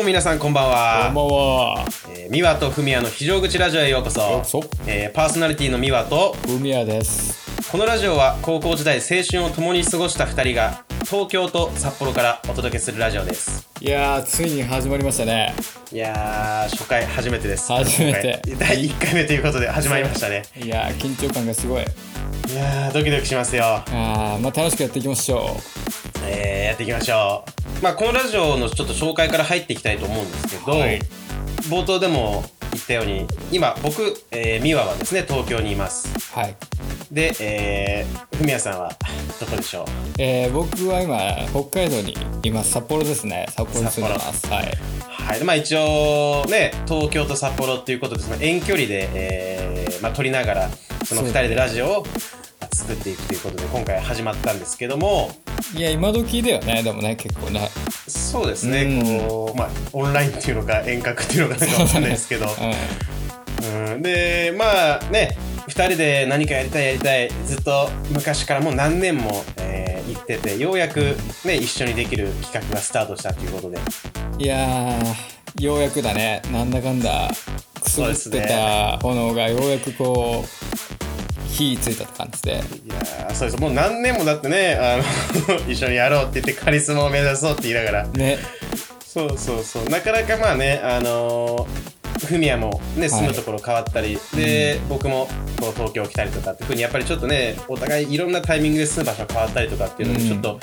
も皆さんこんばんは。こんばんは。えー、ミワとフミヤの非常口ラジオへようこそ。よえーパーソナリティのミワと、ふみやです。このラジオは高校時代青春を共に過ごした2人が、東京と札幌からお届けするラジオです。いやー、ついに始まりましたね。いやー、初回初めてです。初めて第1回目ということで始まりましたね。いやー、緊張感がすごい。いやー、ドキドキしますよ。あー、まあ楽しくやっていきましょえー、やっていきましょう。まあ、このラジオのちょっと紹介から入っていきたいと思うんですけど、はい冒頭でも言ったように、今僕、えー、ミワはですね、東京にいます。う。はい。で、えー、ふみやさんはどこでしょう？えー、僕は今、北海道にいます。札幌ですね。札幌に住んでます。はい。はい。でまあ一応ね、東京と札幌っていうことで、その遠距離で、えー、まあ撮りながら、その二人でラジオを作っていくということで、今回始まったんですけども、いや、今時だよね。でもね、結構ね。そうですね、うんこう、まあ、オンラインっていうのか遠隔っていうのかなんかわかんないですけど、ううん、で、まあね、二人で何かやりたいやりたい、ずっと昔からもう何年も、えー言ってて、ようやくね、一緒にできる企画がスタートしたということで、ん。いやー、ようやくだね。なんだかんだ、くすぶってた炎がようやくこう、火ついたって感じで。いやーそうです。もう何年もだってね、あの、一緒にやろうって言ってカリスマを目指そうって言いながら、ね。そうそうそう。なかなかまあね、あのー、フミヤもね、はい。住むところ変わったり、で、僕もこう東京来たりとかっていうふうに、やっぱりちょっとね、お互いいろんなタイミングで住む場所変わったりとかっていうので、うん。ちょっと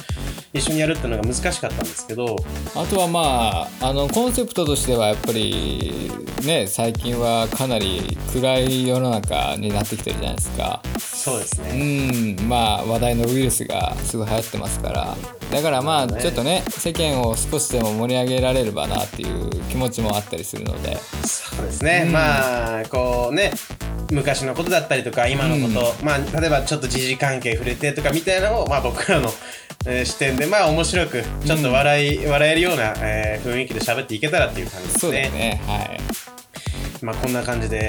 一緒にやるっていうのが難しかったんですけど、あとはまああのコンセプトとしてはやっぱりね最近はかなり暗い世の中になってきてるじゃないですか。そうですうね。ん。まあ話題のウイルスがすごい流行ってますからだからまあちょっとね世間を少しでも盛り上げられればなっていう気持ちもあったりするので。そうですね。うん。まあ、こうね、昔のことだったりとか、今のこと、まあ、例えばちょっと時事関係触れてとかみたいなのを、まあ僕らの、えー視点で、まあ面白く、ちょっと笑い、笑えるような、えー雰囲気で喋っていけたらっていう感じですね。そうだよね。はい。まあこんな感じで、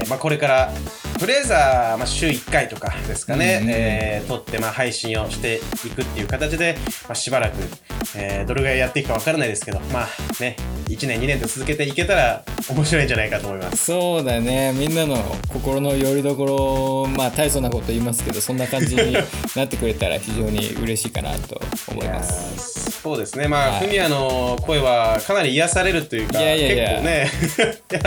えーまあこれから、とりあえずは、まあ週1回とかですかね、うんうんえー撮って、まあ配信をしていくっていう形で、まあしばらく、えーどれぐらいやっていくかわからないですけど、まあね、1年2年と続けていけたら面白いんじゃないかと思います。そうだね。みんなの心の拠り所まあ大層なこと言いますけどそんな感じになってくれたら非常に嬉しいかなと思います。そうですね。まあ、はい。フミヤの声はかなり癒されるというか、いやいやいや。結構ね、いや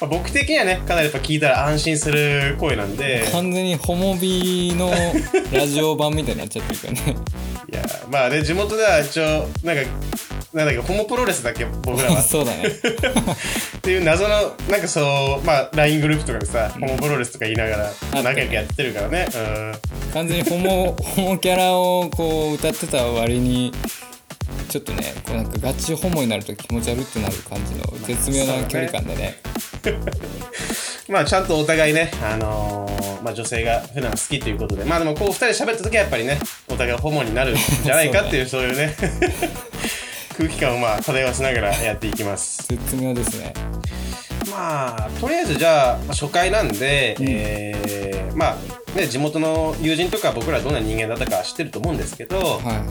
まあ僕的にはね、かなりやっぱ聞いたら安心する声なんで、完全にホモビのラジオ版みたいになっちゃってるからねいや、まあね、地元では一応、なんか、なんだっけ、ホモプロレスだっけ、僕らは。そうだねっていう謎の、なんかそう、まあ、LINE グループとかでさ、ホモプロレスとか言いながら、仲良くやってるからね。うん。完全にホモホモキャラをこう歌ってた割にちょっとねこうなんかガチホモになると気持ち悪ってなる感じの絶妙な距離感でねまあ、ちゃんとお互いね、あのーまあ、女性が普段好きということで、まあでもこう二人で喋った時はやっぱりね、お互いホモになるんじゃないか っていう、そういうね、空気感をまあ漂わせながらやっていきます。絶妙ですね。まあ、とりあえずじゃあ、まあ初回なんで、えーまあ、ね、地元の友人とか僕らどんな人間だったか知ってると思うんですけど、は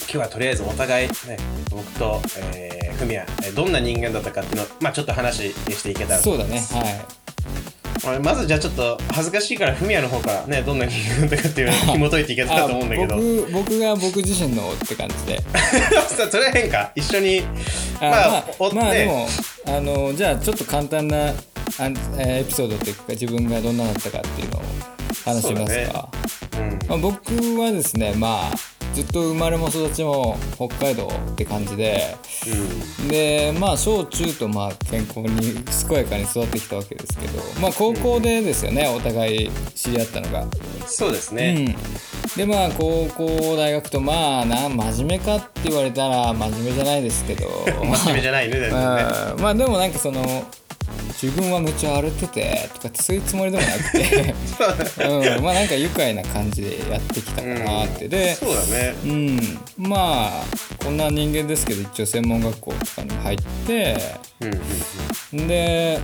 今日はとりあえずお互い、ね、僕と、えー、フミヤ、えーどんな人間だったかっていうのを、まあちょっと話していけたらいそうだねはまあまずじゃあちょっと恥ずかしいからフミヤの方からねどんな人間だったかっていうのを 紐解いていけいたらと思うんだけど。僕僕が僕自身のって感じで。それは変か。一緒にあまあまあ、おねまあでもあのじゃあちょっと簡単なあエピソードというか自分がどんなだったかっていうのを話しますか、うん。まあ、僕はですねまあずっと生まれも育ちも北海道って感じででまあ小中とまあ健康に健やかに育ってきたわけですけどまあ高校でですよね、お互い知り合ったのが。うんそうですうね、ん、でまあ高校大学とまあな真面目かって言われたら真面目じゃないですけど。真面目じゃないね全然ね。うん。まあでもなんかその自分はめっちゃ荒れててとかってそういうつもりでもなくて、うん、まあなんか愉快な感じでやってきたかなって、でそうだね。うん。まあこんな人間ですけど一応専門学校とかに入ってうんうんで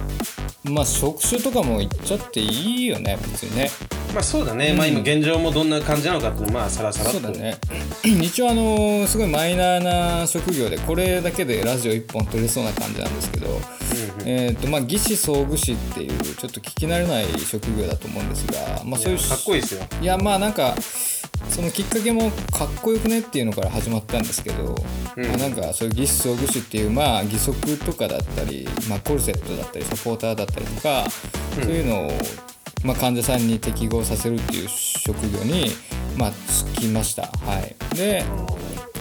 まあ職種とかも言っちゃっていいよね別にね。まあそうだね、まあ今現状もどんな感じなのかってまあさらさらそうだね。一応あのすごいマイナーな職業でこれだけでラジオ1本撮れそうな感じなんですけど、えっ、とまあ技師装具士っていうちょっと聞き慣れない職業だと思うんですがまあそういうかっこいいですよ。いやまあなんかそのきっかけもかっこよくねっていうのから始まったんですけど、うんまあ、なんかそういう義肢装具士っていうまあ義足とかだったり、まあ、コルセットだったりサポーターだったりとか、そういうのを、まあ、患者さんに適合させるっていう職業にまあ就きました。はい、で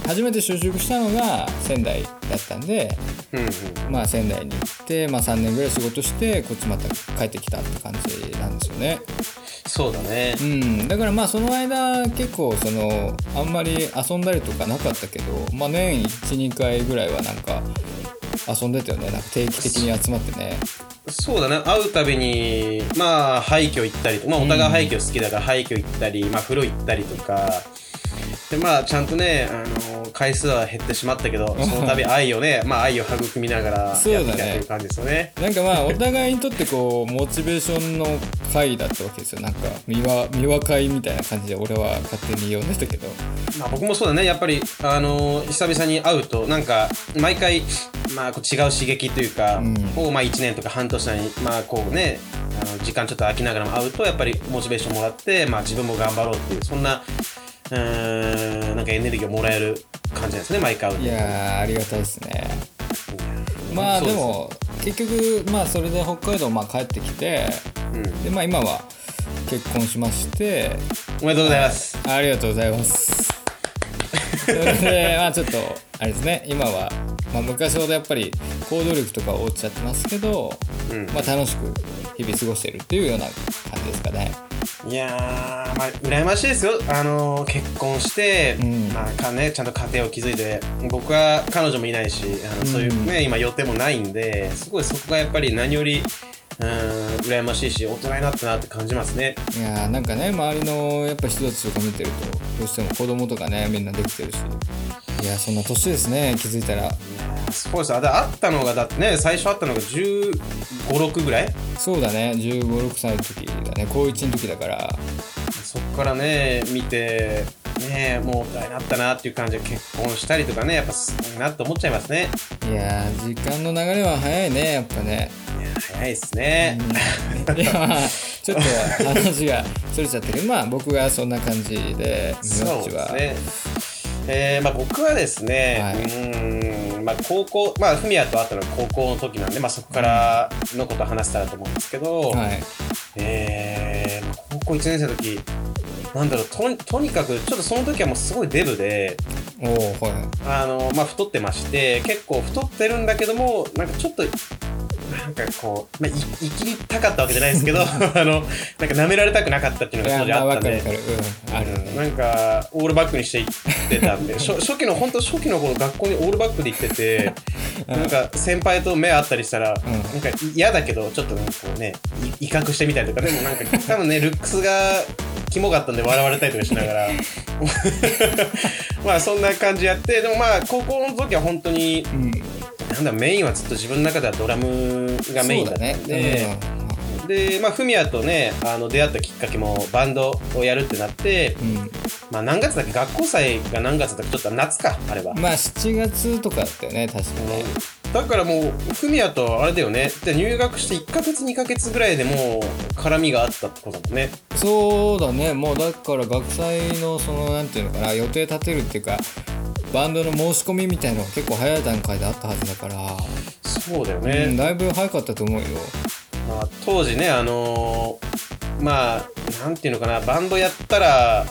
初めて就職したのが仙台だったんで、うんうんまあ、仙台に行って、まあ、3年ぐらい仕事してこっちまた帰ってきたって感じなんですよね。そうだね。うん、だからまあその間結構そのあんまり遊んだりとかなかったけど、まあ、年12回ぐらいはなんか遊んでたよね。なんか定期的に集まってね。そうだね。会うたびにまあ廃墟行ったりとまあお互い廃墟好きだから廃墟行ったり、まあ風呂行ったりとか。でまあちゃんとねあの回数は減ってしまったけどその度愛をねまあ愛を育みながらやってきたという感じですよね。なんかまあお互いにとってこうモチベーションの回だったわけですよ。なんか三輪三輪会みたいな感じで俺は勝手に呼んでたけど。まあ、僕もそうだね。やっぱりあの久々に会うとなんか毎回まあこう違う刺激というか、うん。をまあ1年とか半年にまあこうねあの時間ちょっと空きながらも会うとやっぱりモチベーションもらって、まあ、自分も頑張ろうっていうそんなうーんなんかエネルギーをもらえる感じですね毎回いやーありがたいですね。まあでも結局まあそれで北海道まあ帰ってきてうん、でまあ今は結婚しまして。おめでとうございます。ありがとうございます。それで、まあちょっと、あれですね、今は、まあ昔ほどやっぱり行動力とか落ちちゃってますけど、うん。まあ楽しく日々過ごしているっていうような感じですかね。いやーまあ羨ましいですよ。あの結婚して、うん。まあかねちゃんと家庭を築いて僕は彼女もいないしあのそういうね、今予定もないんですごいそこがやっぱり何よりうん羨ましいし大人になったなって感じますね。いやーなんかね、周りのやっぱ人たちとか見てると、どうしても子供とかね、みんなできてるし、いや、そんな年ですね、気づいたら。いやーすごいです。あだ会ったのがだってね最初会ったのが1 5 6ぐらい？そうだね、15、6歳の時だね、高1の時だから、そっからね見てねもう大人になったなっていう感じで結婚したりとかねやっぱすごいなって思っちゃいますね。いやー時間の流れは早いね、やっぱね。いやー早いですね、いやまあちょっと話がそれちゃったけどまあ僕がそんな感じで名そうですね。えーまあ、僕はですね、はい。うーんまあ、高校、まあ、フミヤと会ったのが高校の時なんで、まあ、そこからのことを話せたらと思うんですけど、はい。えーまあ高校1年生の時なんだろうととにかくちょっとその時はもうすごいデブでおおはい。あの、まあ、太ってまして結構太ってるんだけどもなんかちょっとなんかこう、まあ、い生きりたかったわけじゃないですけど あのなんか舐められたくなかったっていういのが当時ああったんで。わかるわかる。うんなんかオールバックにして行ってたんで初 初期の本当初期の頃学校にオールバックで行っててなんか先輩と目合ったりしたら、ん。なんか嫌だけどちょっとなんかこうねい威嚇してみたりとかでもなんか多分ねルックスがキモかったんで笑われたりとかしながら。まあそんな感じやってでもまあ高校の時は本当にうん。なんだメインはずっと自分の中ではドラムがメインだったんで。で、まあ、フミヤとね、あの、出会ったきっかけも、バンドをやるってなって、うん、うんまあ、何月だっけ？学校祭が何月だっけ？ちょっと夏か、あれば。まあ7月とかだったよね確かねだからもう、フミヤとあれだよね。で入学して1ヶ月、2ヶ月ぐらいでもう、絡みがあったってことだもんね。そうだねもうだから学祭のそのなんていうのかな予定立てるっていうかバンドの申し込みみたいのが結構早い段階であったはずだから、そうだようん、ね。だいぶ早かったと思うよまあ、当時ね、あのーまあ、なんていうのかな、バンドやったら、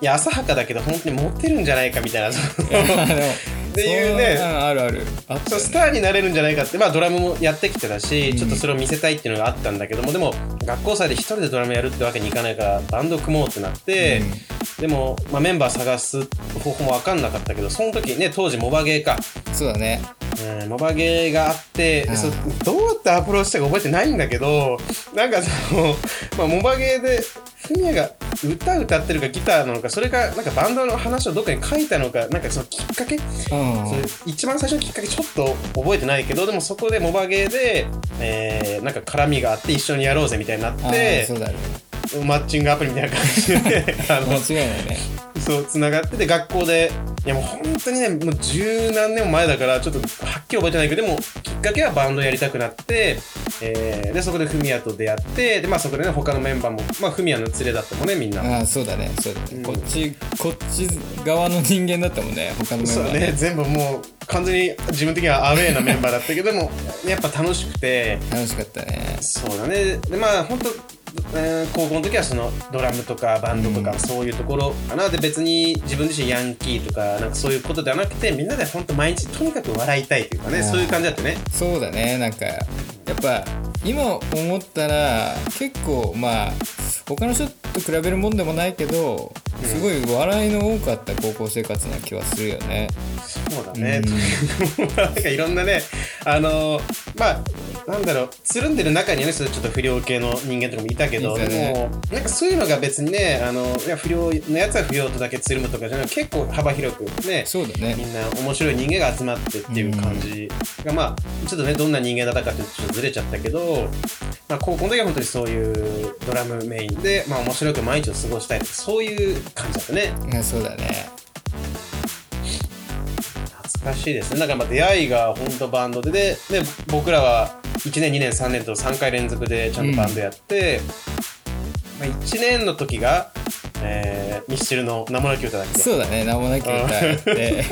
いや、浅はかだけど、本当にモテるんじゃないかみたいな、っていうね。あるある。あねスターになれるんじゃないかって、まあ、ドラムもやってきてたし、うん。ちょっとそれを見せたいっていうのがあったんだけどもでも学校祭で一人でドラムやるってわけにいかないからバンド組もうってなって、でも、まあ、メンバー探す方法も分かんなかったけどその時ね当時モバゲーか、そうだね。うん、モバゲーがあって、うん。そうどうやってアプローチしたか覚えてないんだけどなんかその、まあ、モバゲーでフミヤが歌歌ってるかギターなのかそれかなんかバンドの話をどっかに書いたのかなんかそのきっかけ、うん。それ一番最初のきっかけちょっと覚えてないけどでもそこでモバゲーで、えーなんか絡みがあって一緒にやろうぜみたいになっあてーそうだね。マッチングアプリみたいな感じで 間違いないねそうつながってて学校でいやもう本当にねもう十何年も前だからちょっとはっきり覚えてないけどでもきっかけはバンドやりたくなって、えーでそこでフミヤと出会ってで、まあ、そこでね他のメンバーもまあフミヤの連れだったもんねみんな。ああそうだねそうだね、うん。こっちこっち側の人間だったもんね他のメンバーそうね。全部もう完全に自分的にはアウェーなメンバーだったけどでもやっぱ楽しくて。楽しかったね。そうだね。でまあ本当、えー高校の時はそのドラムとかバンドとかそういうところかな、で別に自分自身ヤンキーとかなんかそういうことではなくてみんなで本当毎日とにかく笑いたいというかねそういう感じだったね。そうだね。なんかやっぱ今思ったら結構まあ他の人と比べるもんでもないけどすごい笑いの多かった高校生活な気はするよね。そうだね、なんかいろんなねあのーまあなんだろうつるんでる中にはねちょっと不良系の人間とかもいたけどね。でもなんかそういうのが別にねあのいや不良のやつは不良とだけつるむとかじゃなくて結構幅広くねそうだね。みんな面白い人間が集まってっていう感じが、まあちょっとねどんな人間だったかってちょっとずれちゃったけど、まあ、高校の時は本当にそういうドラムメインで、まあ、面白く毎日を過ごしたいとかそういう感じだったね。いやそうだね。懐かしいですね。だからまあ出会いが本当バンドででで僕らは1年2年3年と3回連続でちゃんとバンドやって、まあ、1年の時が、えーミスチルの名もなき歌だっけ？そうだね名もなき歌って。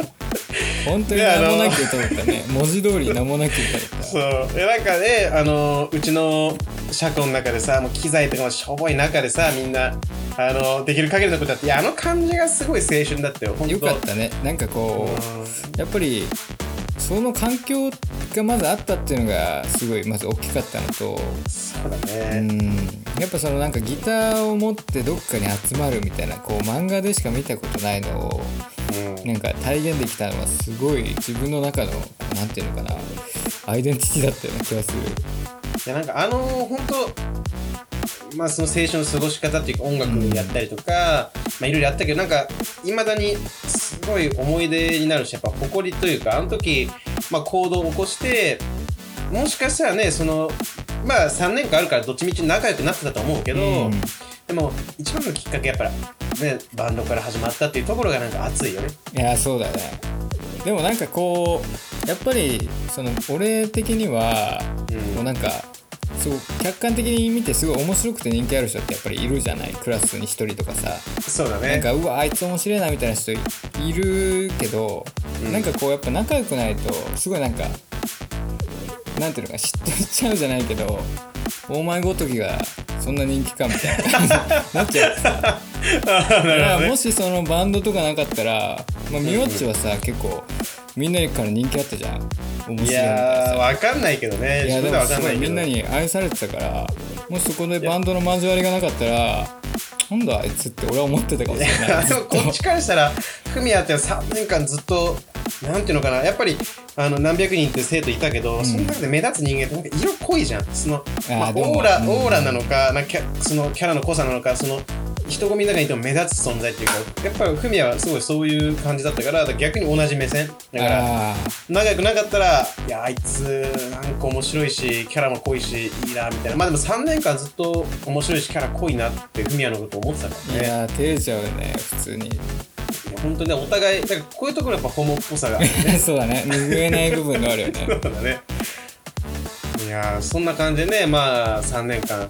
本当に名もなき歌だったね。文字通り名もなき歌だった。そう。でなんかねあのうちの車庫の中でさもう機材とかもしょぼい中でさみんなあのできる限りのことやっていやあの感じがすごい青春だったよよかったね。なんかこうん。うやっぱりその環境がまずあったっていうのがすごいまず大きかったのとそうだうね、ん。やっぱそのなんかギターを持ってどっかに集まるみたいなこう漫画でしか見たことないのをうん。なんか体現できたのはすごい自分の中のなんていうのかなアイデンティティだったような気がする。いやなんかあの本当まあその青春の過ごし方っていうか音楽やったりとか、まあいろいろやったけどなんかいまだにすごい思い出になるしやっぱ誇りというかあの時、まあ、行動を起こしてもしかしたらねそのまあ3年間あるからどっちみち仲良くなってたと思うけど、うん。でも一番のきっかけやっぱりねバンドから始まったっていうところがなんか熱いよね。いやそうだね。でもなんかこうやっぱりその俺的にはうん。こうなんかすごい客観的に見てすごい面白くて人気ある人ってやっぱりいるじゃない。クラスに一人とかさ。そうだね。なんかうわあいつ面白いなみたいな人いるけど、うん。なんかこうやっぱ仲良くないとすごいなんかなんていうのか嫉妬しちゃうじゃないけどお前ごときがそんな人気かみたいななっちゃう。だからもしそのバンドとかなかったら、まあ、みわっちはさ、結構みんなから人気あったじゃん。面白いみいやーわかんないけどね。いやでもすごいみんなに愛されてたからもしそこでバンドの交わりがなかったらなんだあいつって俺は思ってたかもしれない。こっちからしたらフミヤって3年間ずっとなんていうのかな。やっぱりあの何百人って生徒いたけど、その中で目立つ人間ってなんか色濃いじゃん。その、まあ、オーラ、うん。オーラなのかなんかキャそのキャラの濃さなのかその人混みの中にいても目立つ存在っていうかやっぱりフミヤはすごいそういう感じだったから逆に同じ目線。だからあ仲良くなかったらいやあいつなんか面白いしキャラも濃いしいいなみたいな。まあでも3年間ずっと面白いしキャラ濃いなってフミヤのこと思ってたからね。あいや照れちゃうよね普通に本当にねお互いだからこういうところやっぱホモっぽさがあるね。そうだね。拭えない部分があるよね。そうだね。いやーそんな感じでねまあ3年間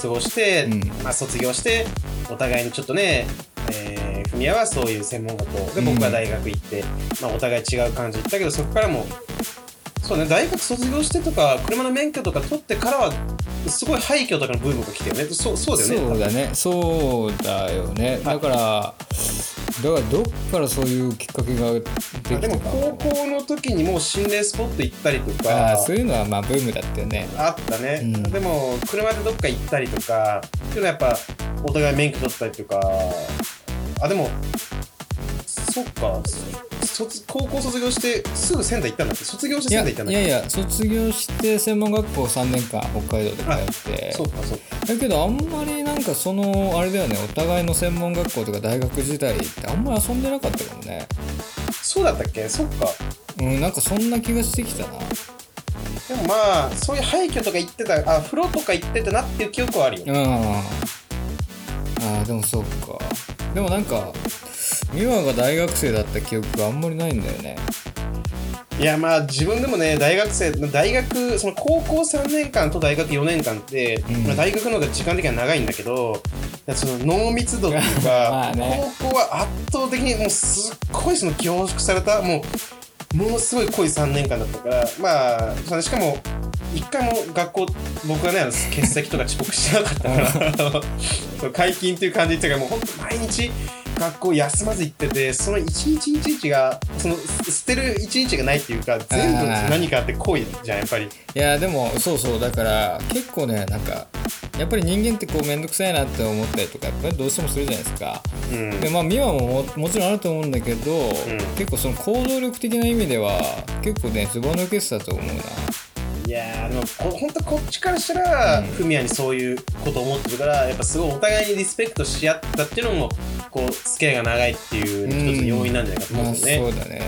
過ごして、うん。まあ、卒業してお互いにちょっとねえー、フミヤはそういう専門学校。で僕は大学行って、まあ、お互い違う感じ行ったけどそこからもそうね大学卒業してとか車の免許とか取ってからはすごい廃墟とかのブームが来てよね。そうそうだよねそうだね。そうだよね。だからだからどっからそういうきっかけができでも高校の時にもう心霊スポット行ったりとあか。あそういうのはまあブームだったよね。あったね、うん。でも車でどっか行ったりとかっていうのはやっぱお互い免許取ったりとか。あでもそっか卒高校卒業してすぐ仙台行ったんだっけ卒業していや仙台行ったんだいやいや卒業して専門学校3年間北海道で通って。そうかそうか。だけどあんまりなんかそのあれだよね。お互いの専門学校とか大学時代ってあんまり遊んでなかったかもね。そうだったっけ？そっか。うんなんかそんな気がしてきたな。でもまあそういう廃墟とか行ってたあ風呂とか行ってたなっていう記憶はあるよ。うん。あーでもそうか。でもなんか美和が大学生だった記憶があんまりないんだよね。いやまあ自分でもね大学生大学その高校3年間と大学4年間って、うん。まあ、大学の方が時間的には長いんだけどその濃密度っていうか、まあね。高校は圧倒的にもうすっごいその凝縮されたもうものすごい濃い3年間だったからまあしかも一回も学校僕はね欠席とか遅刻しなかったから 解禁っていう感じっていうかもう本当毎日学校休まず行っててその一日一日がその捨てる一日がないっていうか全部何かあって濃いじゃんやっぱり。いやでもそうそう。だから結構ねなんかやっぱり人間ってこう面倒くさいなって思ったりとかやっぱりどうしてもするじゃないですか。うん。でまあ美和もももちろんあると思うんだけど、ん。結構その行動力的な意味では結構ねずば抜けてたと思うないやでも本当こっちからしたらフミヤにそういうこと思ってるからやっぱすごいお互いにリスペクトし合ったっていうのもこう付き合いが長いっていう一つの要因なんじゃないかと思うんですよね、そうだね。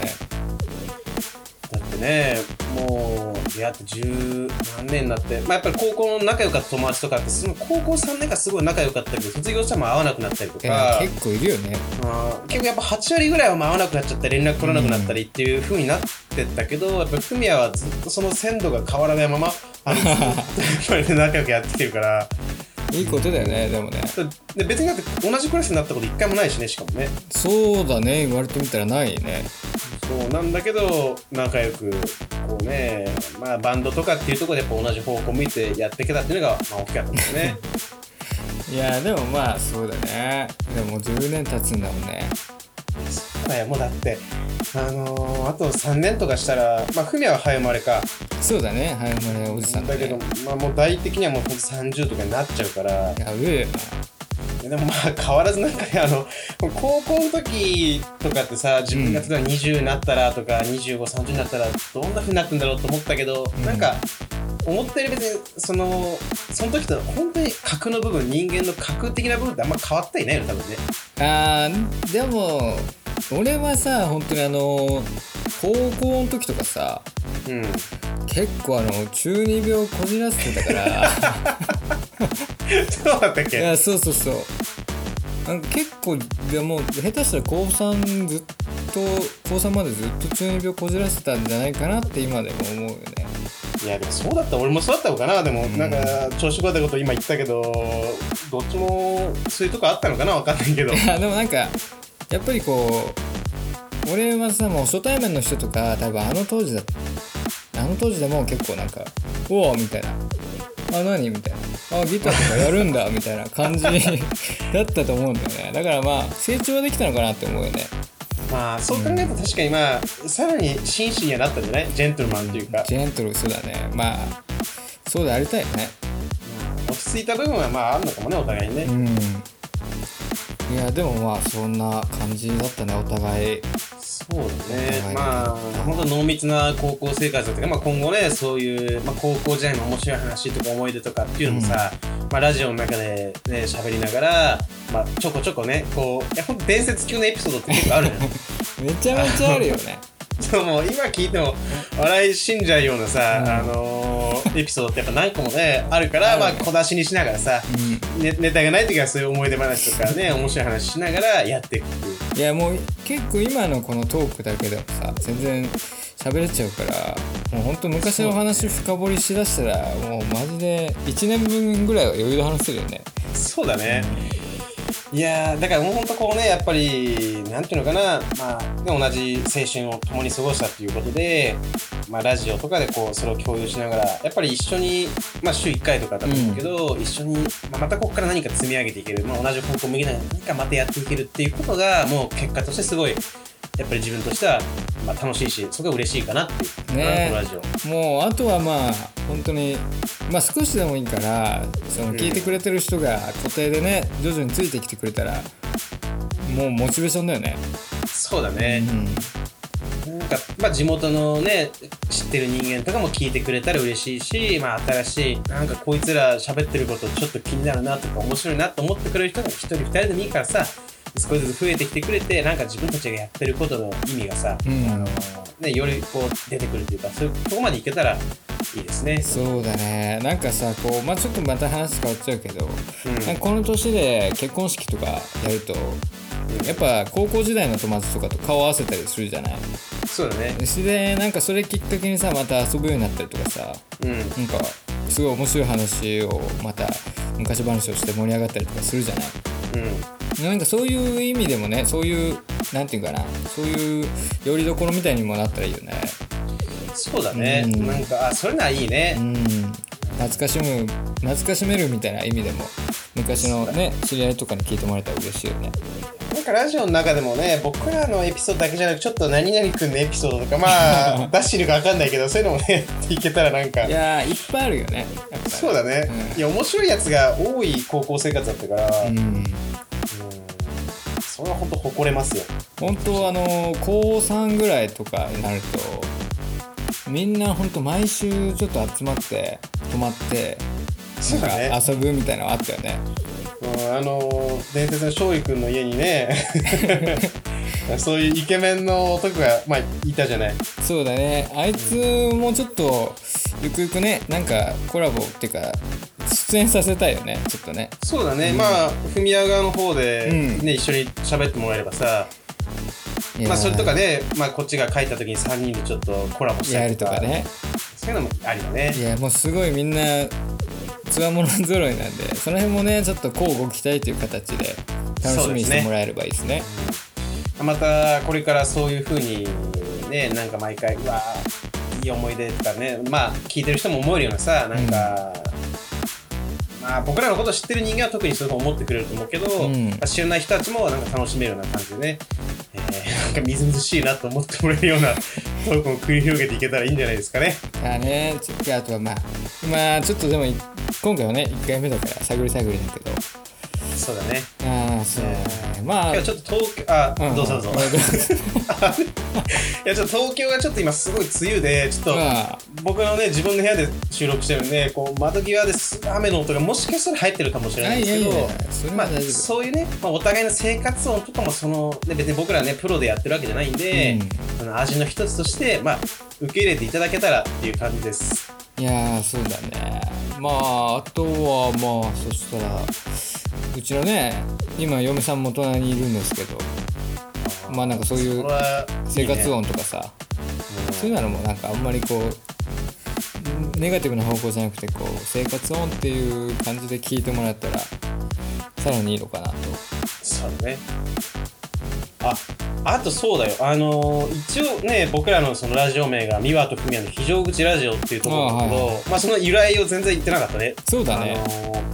だってねもう出会って十何年になって、まあ、やっぱり高校の仲良かった友達とかってその高校3年間すごい仲良かったけど卒業したらもう会わなくなったりとか。結構いるよね。あー結構やっぱ8割ぐらいはまあ会わなくなっちゃったり連絡取らなくなったりっていう風になってったけど、やっぱフミヤはずっとその鮮度が変わらないままあのずっとやっぱりね仲良くやってきてるからいいことだよねでもね。で別にだって同じクラスになったこと一回もないしねしかもね。そうだね言われてみたらないね。そうなんだけど仲良くこうねまあバンドとかっていうところでやっぱ同じ方向向いてやっていけたっていうのがまあ大きかったですね。いやでもまあそうだね。でももう10年経つんだもんねそうだよもうだって。あのーあと3年とかしたらまあフミヤは早生まれか。そうだね早生まれおじさんだ,、ね、だけどまあもう大的にはもうほんと30とかになっちゃうから。やべえ。でもまあ変わらずなんかねあの高校の時とかってさ自分が例えば20になったらとか2530になったらどんな風になってんだろうと思ったけど、ん。なんか思ったより別にそのその時と本当に核の部分人間の核的な部分ってあんま変わっていないよね多分ねあーでも俺はさ本当にあの高校の時とかさうん。結構あの中二病こじらせてたから。そうだったっけ？いやそうそうそう。なんか結構でも下手したら高3ずっと高3までずっと中二病こじらせてたんじゃないかなって今でも思うよねいやでもそうだった俺もそうだったのかな。でも、なんか調子こいたこと今言ったけどどっちもそういうとこあったのかな。わかんないけど。いやでもなんかやっぱりこう俺はさもう初対面の人とか多分あの当時だあの当時でも結構なんか「おお」みたいな「あ何?」みたいな「あギターとかやるんだ」みたいな感じだったと思うんだよね。だからまあ成長はできたのかなって思うよねまあそう考えると確かにまあさらに紳士にはなったんじゃない？ジェントルマンというか。ジェントルそうだね。まあそうでありたいよね。落ち着いた部分はまああるのかもねお互いにね、うん。いやでもまあそんな感じだったねお互いそうだね。はい。まあ本当濃密な高校生活だっまあ、今後ねそういう、まあ、高校時代の面白い話とか思い出とかっていうのもさ、まあ、ラジオの中でね喋りながら、まあ、ちょこちょこねこういやほんと伝説級のエピソードって結構ある めちゃめちゃあるよねそうもう今聞いても笑い死んじゃうようなさ、あのーエピソードってやっぱ何個もねあるから、まあ、小出しにしながらさ、ねネタがない時はそういう思い出話とかね面白い話しながらやっていくいやもう結構今のこのトークだけでもさ全然喋れちゃうからもうほんと昔の話深掘りしだしたらもうマジで1年分ぐらいは余裕で話せるよね。そうだね。いやーだからもうほんとこうねやっぱりなんていうのかなまあね同じ青春を共に過ごしたっていうことで、まあ、ラジオとかでこうそれを共有しながらやっぱり一緒に、まあ、週1回とかだと思うけど、一緒に、まあ、またここから何か積み上げていける、まあ、同じ方向向きながら何かまたやっていけるっていうことがもう結果としてすごいやっぱり自分としては、まあ、楽しいしそこが嬉しいかなっていう、ねこのラジオ。もうあとはまあ本当にまあ少しでもいいからその聞いてくれてる人が固定でね徐々についてきてくれたらもうモチベーションだよね。そうだね、うん。なんか、まあ、地元のね知ってる人間とかも聞いてくれたら嬉しいし、まあ、新しいなんかこいつら喋ってることちょっと気になるなとか面白いなと思ってくれる人が1人2人でもいいからさ少しずつ増えてきてくれてなんか自分たちがやってることの意味がさ、うん。あのね、よりこう出てくるというかそういうとこまでいけたらいいですね。そうだねなんかさこうまあちょっとまた話変わっちゃうけど、うんこの年で結婚式とかやるとやっぱ高校時代の友達とかと顔合わせたりするじゃない？そうだね。それでなんかそれきっかけにさまた遊ぶようになったりとかさうん。なんかすごい面白い話をまた昔話をして盛り上がったりとかするじゃない？うん。なんかそういう意味でもねそういうなんていうかなそういうよりどころみたいにもなったらいいよねそうだね。うん。なんか、あ、それならいいね。うん。懐かしむ懐かしめるみたいな意味でも昔のね知り合いとかに聞いてもらえたら嬉しいよね。なんかラジオの中でもね、僕らのエピソードだけじゃなく、ちょっと何々くんのエピソードとか、まあ、出してるかわかんないけど、そういうのもね、いけたらなんか。い、やーいっぱいあるよね。そうだね、うん。いや、面白いやつが多い高校生活だったから、うん、うん。それは本当誇れますよ。本当あの高3ぐらいとかになるとみんな本当毎週ちょっと集まって泊まってなんそうだね。か遊ぶみたいなのあったよね。うんあのー、伝説の勝利くんの家にね、そういうイケメンの男が、まあ、いたじゃない。そうだね。あいつもちょっとゆくゆくねなんかコラボっていうか出演させたいよねちょっとね。そうだね、まあ、フミヤ側の方で、うん。ね、一緒に喋ってもらえればさ、まあ、それとかね、まあ、こっちが帰った時に3人でちょっとコラボしたやりとか。るとかね。そういうのもありだね。いやもうすごいみんなつわものぞろいなんでその辺もねちょっと交互期待という形で楽しみにしてもらえればいいですね。またこれからそういう風にねなんか毎回うわーいい思い出とかねまあ聞いてる人も思えるようなさなんか、まあ僕らのことを知ってる人間は特にそういうふうに思ってくれると思うけど、うん。まあ知らない人たちもなんか楽しめるような感じでね、かみずみずしいなと思ってもらえるようなトークを繰り広げていけたらいいんじゃないですかね。いやねちょっとあとはまあまあちょっとでもい今回はね1回目だから探り探りだけどそうだね。まあ。ちょっと東京、あ、ん。どうぞどうぞ。ん いやちょっと東京がちょっと今すごい梅雨で、ちょっと、まあ。僕のね自分の部屋で収録してるんでこう窓際です雨の音がもしかしたら入ってるかもしれないんですけどまあそういうね、まあ、お互いの生活音とかもその、ね、別に僕らねプロでやってるわけじゃないんで、あの味の一つとして、まあ、受け入れていただけたらっていう感じですいやーそうだね。まああとはまあそしたらうちのね今嫁さんも隣にいるんですけどまあなんかそういう生活音とかさそういうのもなんかあんまりこうネガティブな方向じゃなくてこう生活音っていう感じで聞いてもらったらさらにいいのかなと。そうだねああとそうだよ。あのー一応ね僕らのそのラジオ名が「三輪と文也の非常口ラジオ」っていうところだけどあはいまあその由来を全然言ってなかったね。そうだね。あのー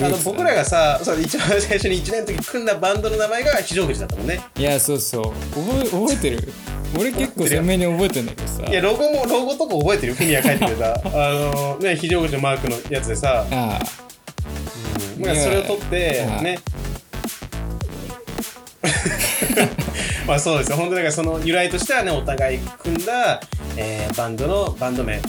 あの僕らがさそう一番最初に1年の時組んだバンドの名前が非常口だったもんね。いやそうそう。覚え覚えてる？俺結構鮮明に覚えてんだけどさ。いやロゴもロゴとか覚えてる？フミヤ書いてくれた。あのーね非常口のマークのやつでさ、ああうん。まあそれを取ってはいね まあそうですよ本当だからその由来としてはねお互い組んだ、えーバンドのバンド名。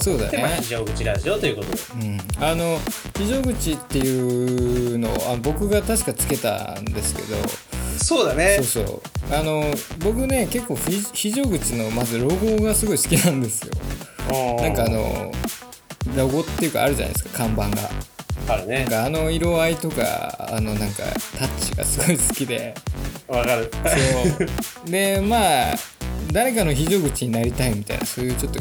そうだね。で、まあ、非常口ラジオということで。うん、あの非常口っていうのをあ僕が確かつけたんですけど。そうだね。そうそう。あの僕ね結構非非常口のまずロゴがすごい好きなんですよ。うなんかあのロゴっていうかあるじゃないですか看板があるね。なんかあの色合いとかあのなんかタッチがすごい好きで。わかる。そう。でまあ誰かの非常口になりたいみたいなそういうちょっと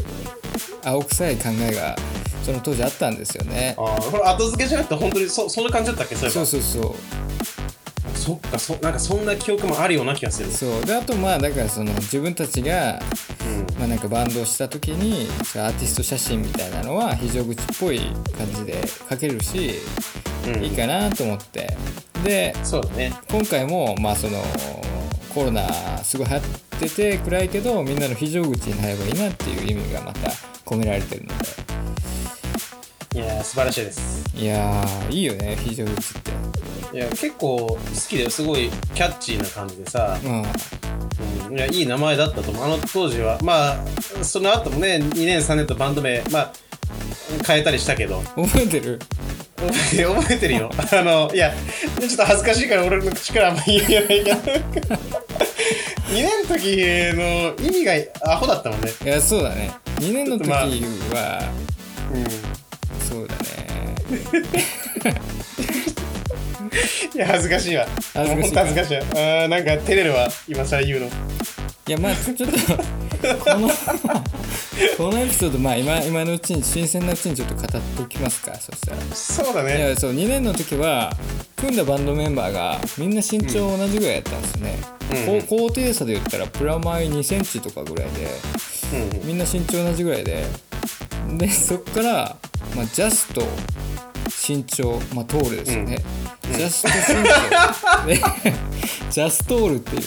青臭い考えがその当時あったんですよね。あーこれ後付けじゃなくて本当にそそんな感じだったっけ？そういえば。そうそうそう。そっかそなんかそんな記憶もあるような気がする。そう。であとまあだからその自分たちが、うんまあ、なんかバンドをした時にアーティスト写真みたいなのは非常口っぽい感じで描けるし、うん。いいかなと思って。でそうだね。今回もまあそのコロナすごい流行ってて暗いけどみんなの非常口になればいいなっていう意味がまた込められてるのいやー素晴らしいです。でいやーいいよね非常口って。いや結構好きだよすごいキャッチーな感じでさ。うん。うん、いやいい名前だったと思う。あの当時はまあその後もね2年3年とバンド名まあ変えたりしたけど。覚えてる？覚えてるよ。あのいやちょっと恥ずかしいから俺の口からあんま言えないけど。2年の時の意味がアホだったもんね。いやそうだね。2年の時は、うんそうだね。いや恥ずかしいわ。恥ずかしい。かしいわ。あーなんか照れるわ。今更言うの。いやまあちょっとこの このエピソードまあ今今のうちに新鮮なうちにちょっと語っておきますかそしたら。そうだね。いやそう2年の時は組んだバンドメンバーがみんな身長同じぐらいやったんですよね、うん高高低差で言ったらプラマイ2センチとかぐらいでうんうん。みんな身長同じぐらいで。でそっから、まあ、ジャスト身長まあトールですよね、ジャスト身長。でジャストールっていう。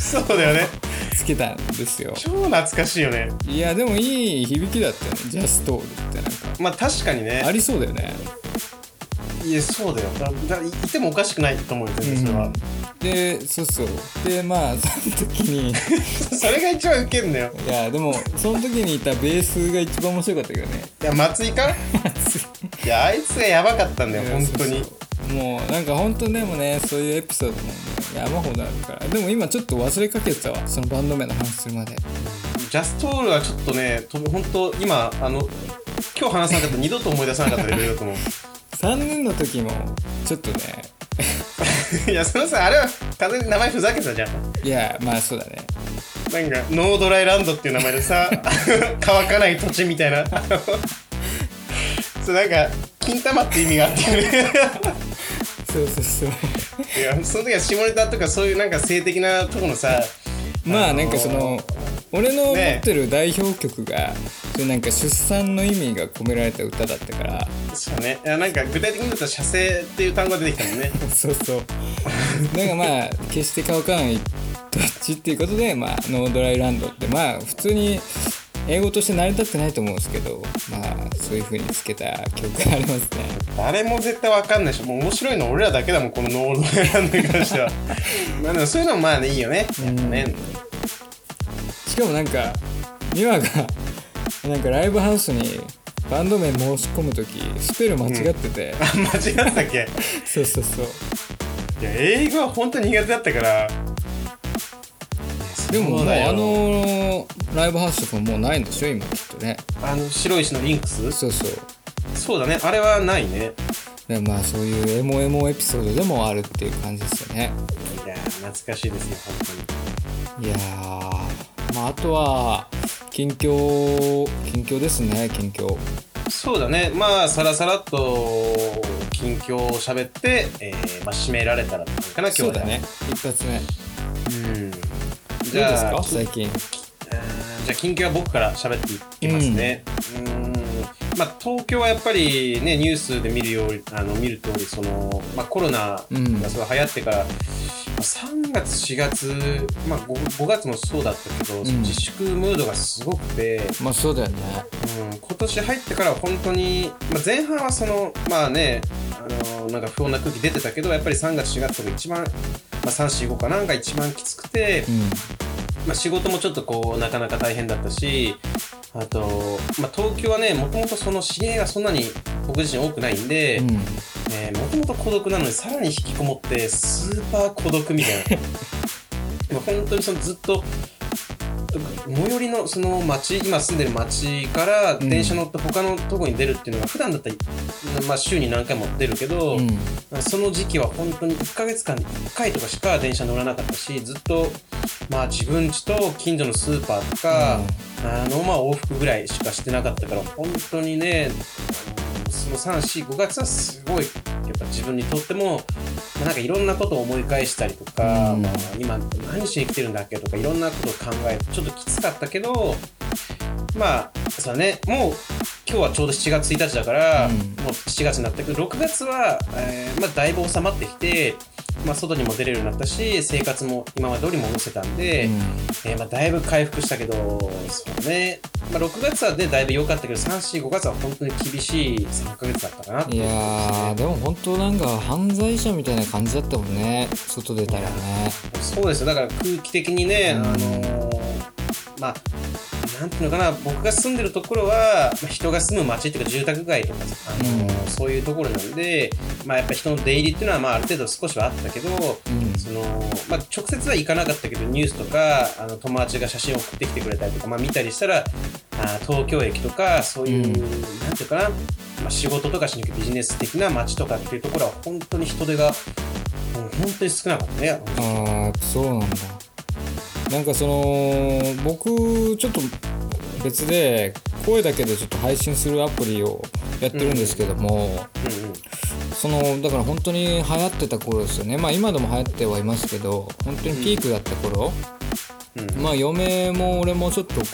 そうだよね。つけたんですよ。超懐かしいよね。いやでもいい響きだったよね。ジャストールってなんか。まあ確かにね。ありそうだよねいやそうだよ。だだいてもおかしくないと思うよ全然それは、でそうそう。でまあ その時に。い それが一番ウケんのよ。やでもその時にいたベースが一番面白かったけどね。いや松井かいやあいつがやばかったんだよ本当に。もうなんか本当でもねそういうエピソードも、ね、山ほどあるから。でも今ちょっと忘れかけてたわそのバンド名の話するまで。ジャストールはちょっとねと本当今あの今日話さなかったら二度と思い出さなかったレベルだと思う3年の時もちょっとね。いやそのさあれは完全に名前ふざけてたじゃん。いやまあそうだね。なんかノードライランドっていう名前でさ 乾かない土地みたいな。そうなんか金玉って意味があってね。そうそうそう。いやその時は下ネタとかそういうなんか性的なとこのさまあなんかその俺の持ねってる代表曲が、それなんか出産の意味が込められた歌だったから。そうね。いやなんか具体的に言うと射精っていう単語が出てきたもんね。そうそう。なんかまあ決して乾かないどっちっていうことでまあノードライランドって。まあ普通に英語として成り立ってないと思うんですけどまあそういう風につけた曲がありますね。誰も絶対わかんないしもう面白いの俺らだけだもんこのノードライランドに関しては。まあでもそういうのもまあねいいよね。やっぱね。しかもなんか美和がなんかライブハウスにバンド名申し込む時スペル間違ってて、あ間違ってたっけ？そうそうそう。いや英語は本当に苦手だったからでももうあのライブハウスとかもうないんでしょ今きっとね。あの白石のリンクス？そうそう。そうだね。あれはないね。でまあそういうエモエモエピソードでもあるっていう感じですよね。いやー懐かしいですよ本いやーまああとは近況近況ですね近況。当にそうだね。まあさらさらっと近況を喋って、えーまあ、締められたらって感じかな今日は。そうだね。一発目。うんじですゃあか最近。じゃあ近況は僕から喋っていきますね。うーん。まあ、東京はやっぱりねニュースで見るようあの見る通りその、まあ、コロナうん。がすごい流行ってから、まあ3月4月、まあ、5, 5月もそうだったけど、ん。自粛ムードがすごくて、まあそうだよね。うん、今年入ってからは本当に、まあ、前半はそのまあねあのなんか不穏な空気出てたけどやっぱり3月4月とか一番、まあ、345かなんか一番きつくて。うんまあ、仕事もちょっとこうなかなか大変だったしあと、まあ、東京はねもともとその知り合いがそんなに僕自身多くないんでうん。もともと孤独なのにさらに引きこもってスーパー孤独みたいな。本当にそのずっと最寄りのその町今住んでる町から電車乗って他のとこに出るっていうのが普段だったら、まあ、週に何回も出るけど、うんその時期は本当に1ヶ月間で1回とかしか電車乗らなかったしずっとまあ自分家と近所のスーパーとか、あのまあ往復ぐらいしかしてなかったから本当にねその345月はすごい。やっぱ自分にとっても、まあ、なんかいろんなことを思い返したりとか、うん。まあ、今何しに来てるんだっけとかいろんなことを考えてちょっときつかったけどまあそうだね。もう今日はちょうど7月1日だから、うん。もう7月になったけど6月は、えーまあ、だいぶ収まってきてまあ、外にも出れるようになったし生活も今まで通り戻せたんで、うん。えーまあ、だいぶ回復したけどそうね、まあ、6月はねだいぶ良かったけど345月は本当に厳しい3ヶ月だったかなって。いやでも本当なんか犯罪者みたいな感じだったもんね。外出たらね。そうですよ。だから空気的にね、うん。あのーまあなんていうのかな僕が住んでるところは、まあ、人が住む街っていうか住宅街とか、あのーうん。そういうところなんで、まあ、やっぱ人の出入りっていうのは、まあ、ある程度少しはあったけど、うん。そのまあ、直接は行かなかったけどニュースとかあの友達が写真を送ってきてくれたりとか、まあ、見たりしたらあ東京駅とかそういう、うん。なんていうかな、まあ、仕事とかしに行くビジネス的な街とかっていうところは本当に人手が、うん、本当に少なかったね。あーやっぱそうなんだなんかその僕ちょっと別で声だけでちょっと配信するアプリをやってるんですけども、そのだから本当に流行ってた頃ですよね。まあ今でも流行ってはいますけど本当にピークだった頃、うん。まあ嫁も俺もちょっとやっ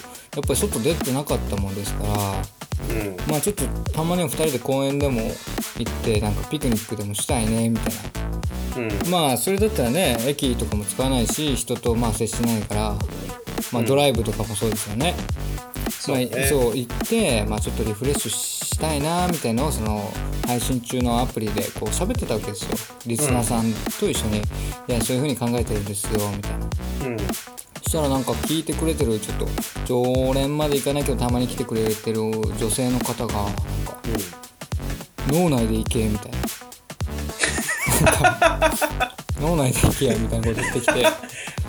ぱり外出てなかったもんですからうん。まあちょっとたまには2人で公園でも行ってなんかピクニックでもしたいねみたいな。うん。まあそれだったらね駅とかも使わないし人とまあ接しないからまあうん。ドライブとかもそうですよね、そうね。まあ、そう行って、まあ、ちょっとリフレッシュしたいなみたいなのをその配信中のアプリでこう喋ってたわけですよリスナーさんと一緒に、いやそういう風に考えてるんですよみたいなうんそしたらなんか聞いてくれてるちょっと常連まで行かないけどたまに来てくれてる女性の方がなんか脳内で行けみたいな。脳内で行けやみたいなこと言ってきて。い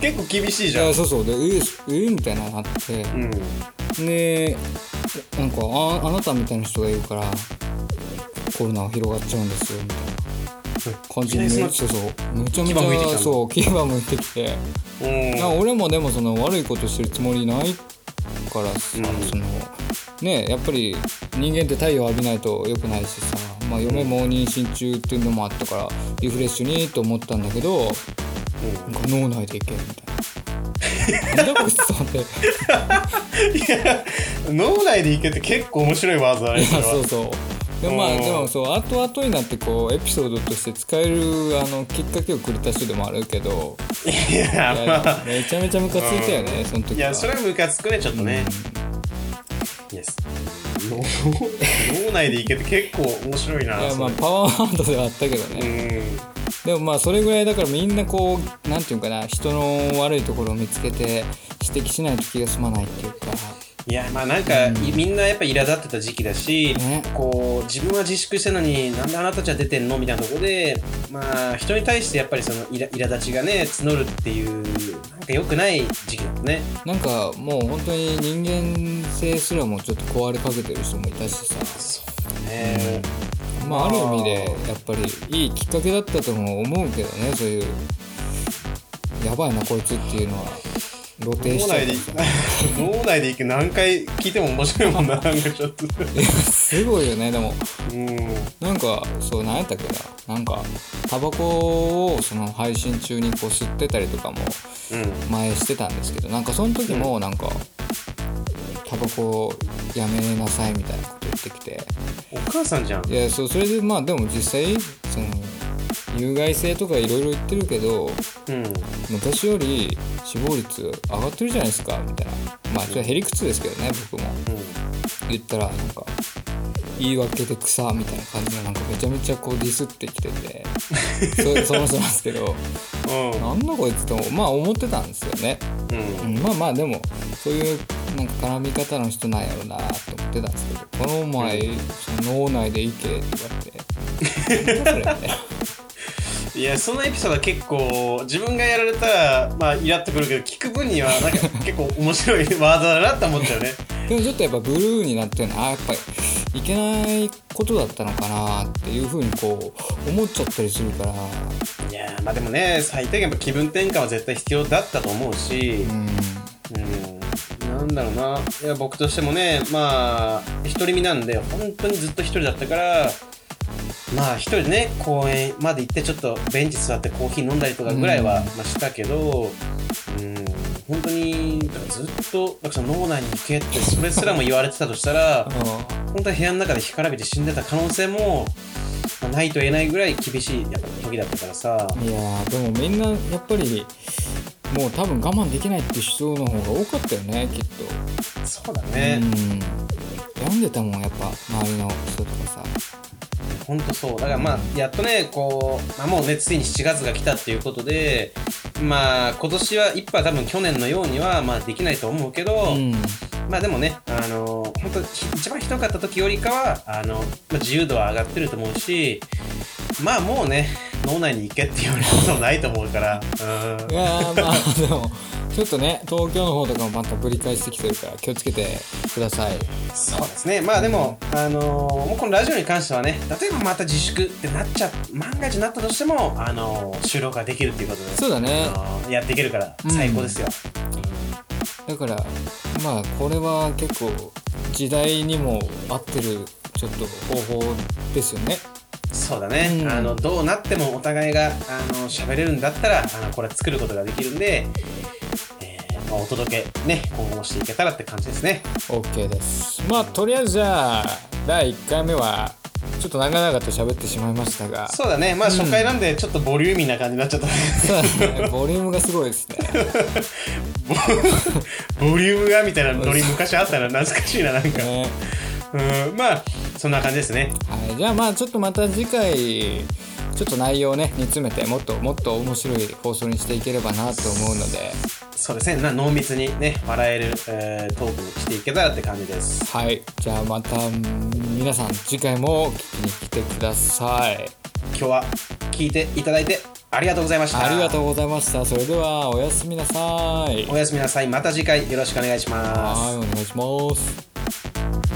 結構厳しいじゃん。やそうそう。でええみたいなのなって。うん。でなんかああなたみたいな人がいるからコロナが広がっちゃうんですよみたいな感じにいきなりそうそう。めちゃめちゃそう牙向いてきて。俺もでもその悪いことしてるつもりないからさ、うん。そのねやっぱり人間って太陽浴びないと良くないしさ、まあ、嫁も妊娠中っていうのもあったからリフレッシュにと思ったんだけどなんか脳内でいけみたいな。なんだこいつと思って。いうん脳内でいけって結構面白いワードだねそうそうでもまあうんでもそう後々になってこうエピソードとして使えるあのきっかけをくれた人でもあるけどいやまあ。めちゃめちゃムカついたよねその時は。いやそれはムカつくねちょっとね。イエス脳脳内でいけって結構面白いないやまあパワーワードではあったけどうね、ん。でもまあそれぐらいだからみんなこうなんていうかな人の悪いところを見つけて指摘しないと気が済まないっていうかいやまあなんか、いみんなやっぱ苛立ってた時期だし、ね。こう自分は自粛してるのになんであなたたちは出てんのみたいなところでまあ人に対してやっぱりそのいら苛立ちがね募るっていうなんか良くない時期だったね。なんかもう本当に人間性すらもちょっと壊れかけてる人もいたしさ。そうね。まあある意味でやっぱりいいきっかけだったとも思うけどねそういうやばいなこいつっていうのは露呈しちゃう脳内でいけ何回聞いても面白いもんななんかちょっと。すごいよねでも。うん。なんかそう何やったっけな。なんかタバコをその配信中にこう吸ってたりとかもうん前してたんですけどなんかその時もなんかタバコやめなさいみたいなこと言ってきて。お母さんじゃん。いやそうそれでまあでも実際その有害性とかいろいろ言ってるけどうん。昔より死亡率上がってるじゃないですかみたいな。まあそれはへりくつですけどね僕も。言ったらなんか言い訳で草みたいな感じのなんかめちゃめちゃこうディスってきててそ その人なんですけどうん。なんだこいつとまあ思ってたんですよね、うん。うん、まあまあでもそういうなんか絡み方の人なんやろうなと思ってたんですけどこの前、その脳内で行けって言われて。なんだそれみたいないやそのエピソードは結構自分がやられたらまあイラっとくるけど聞く分にはなんか結構面白いワードだなって思っちゃうね。でもちょっとやっぱブルーになってるのはあやっぱりいけないことだったのかなっていうふうにこう思っちゃったりするから。いやまあでもね最低限やっぱ気分転換は絶対必要だったと思うし。うん。うんなんだろうな。いや僕としてもねまあ独り身なんで本当にずっと一人だったからまあ一人でね公園まで行ってちょっとベンチ座ってコーヒー飲んだりとかぐらいは、したけどうん本当にずっとなんかその脳内に行けってそれすらも言われてたとしたら 本当に部屋の中で干からびて死んでた可能性もまあないと言えないぐらい厳しいやっぱ時だったからさ。いやーでもみんなやっぱりもう多分我慢できないっていう人の方が多かったよねきっと。そうだね、うん。病んでたもんやっぱ周りの人とかさほんとそう。だからまあやっとねこう、まあ、もうねついに7月が来たっていうことでまあ今年は一波多分去年のようにはまあできないと思うけど、うん。まあでもねあの本当一番ひどかった時よりかはあの、まあ、自由度は上がってると思うしまあもうね脳内に行けっていうようなこともないと思うから。うん。いやーまあでもちょっとね東京の方とかもまたぶり返してきてるから気をつけてください。そうですね。まあでも、あのもうこのラジオに関してはね例えばまた自粛ってなっちゃ万が一なったとしても、あの収録ができるっていうことでそうだね。やっていけるから最高ですよ、だからまあこれは結構時代にも合ってるちょっと方法ですよね。そうだね、うん。あのどうなってもお互いがあの喋れるんだったらあのこれ作ることができるんで、えーまあ、お届けね今後もしていけたらって感じですね。OK です。まあとりあえずじゃあ第1回目はちょっと長々と喋ってしまいましたが。そうだね。まあ初回なんでちょっとボリューミーな感じになっちゃった、そうだねボリュームがすごいですね。ボリュームがみたいなノリ昔あったら懐かしいななんか。ね。うんまあそんな感じですね。はい、じゃあまあちょっとまた次回ちょっと内容をね煮詰めてもっともっと面白い放送にしていければなと思うので。そうですね。な濃密にね笑える、えートークにしていけたらって感じです。はい。じゃあまた皆さん次回も聞きに来てください。今日は聞いていただいてありがとうございました。ありがとうございました。それではおやすみなさい。おやすみなさい。また次回よろしくお願いします。はいお願いします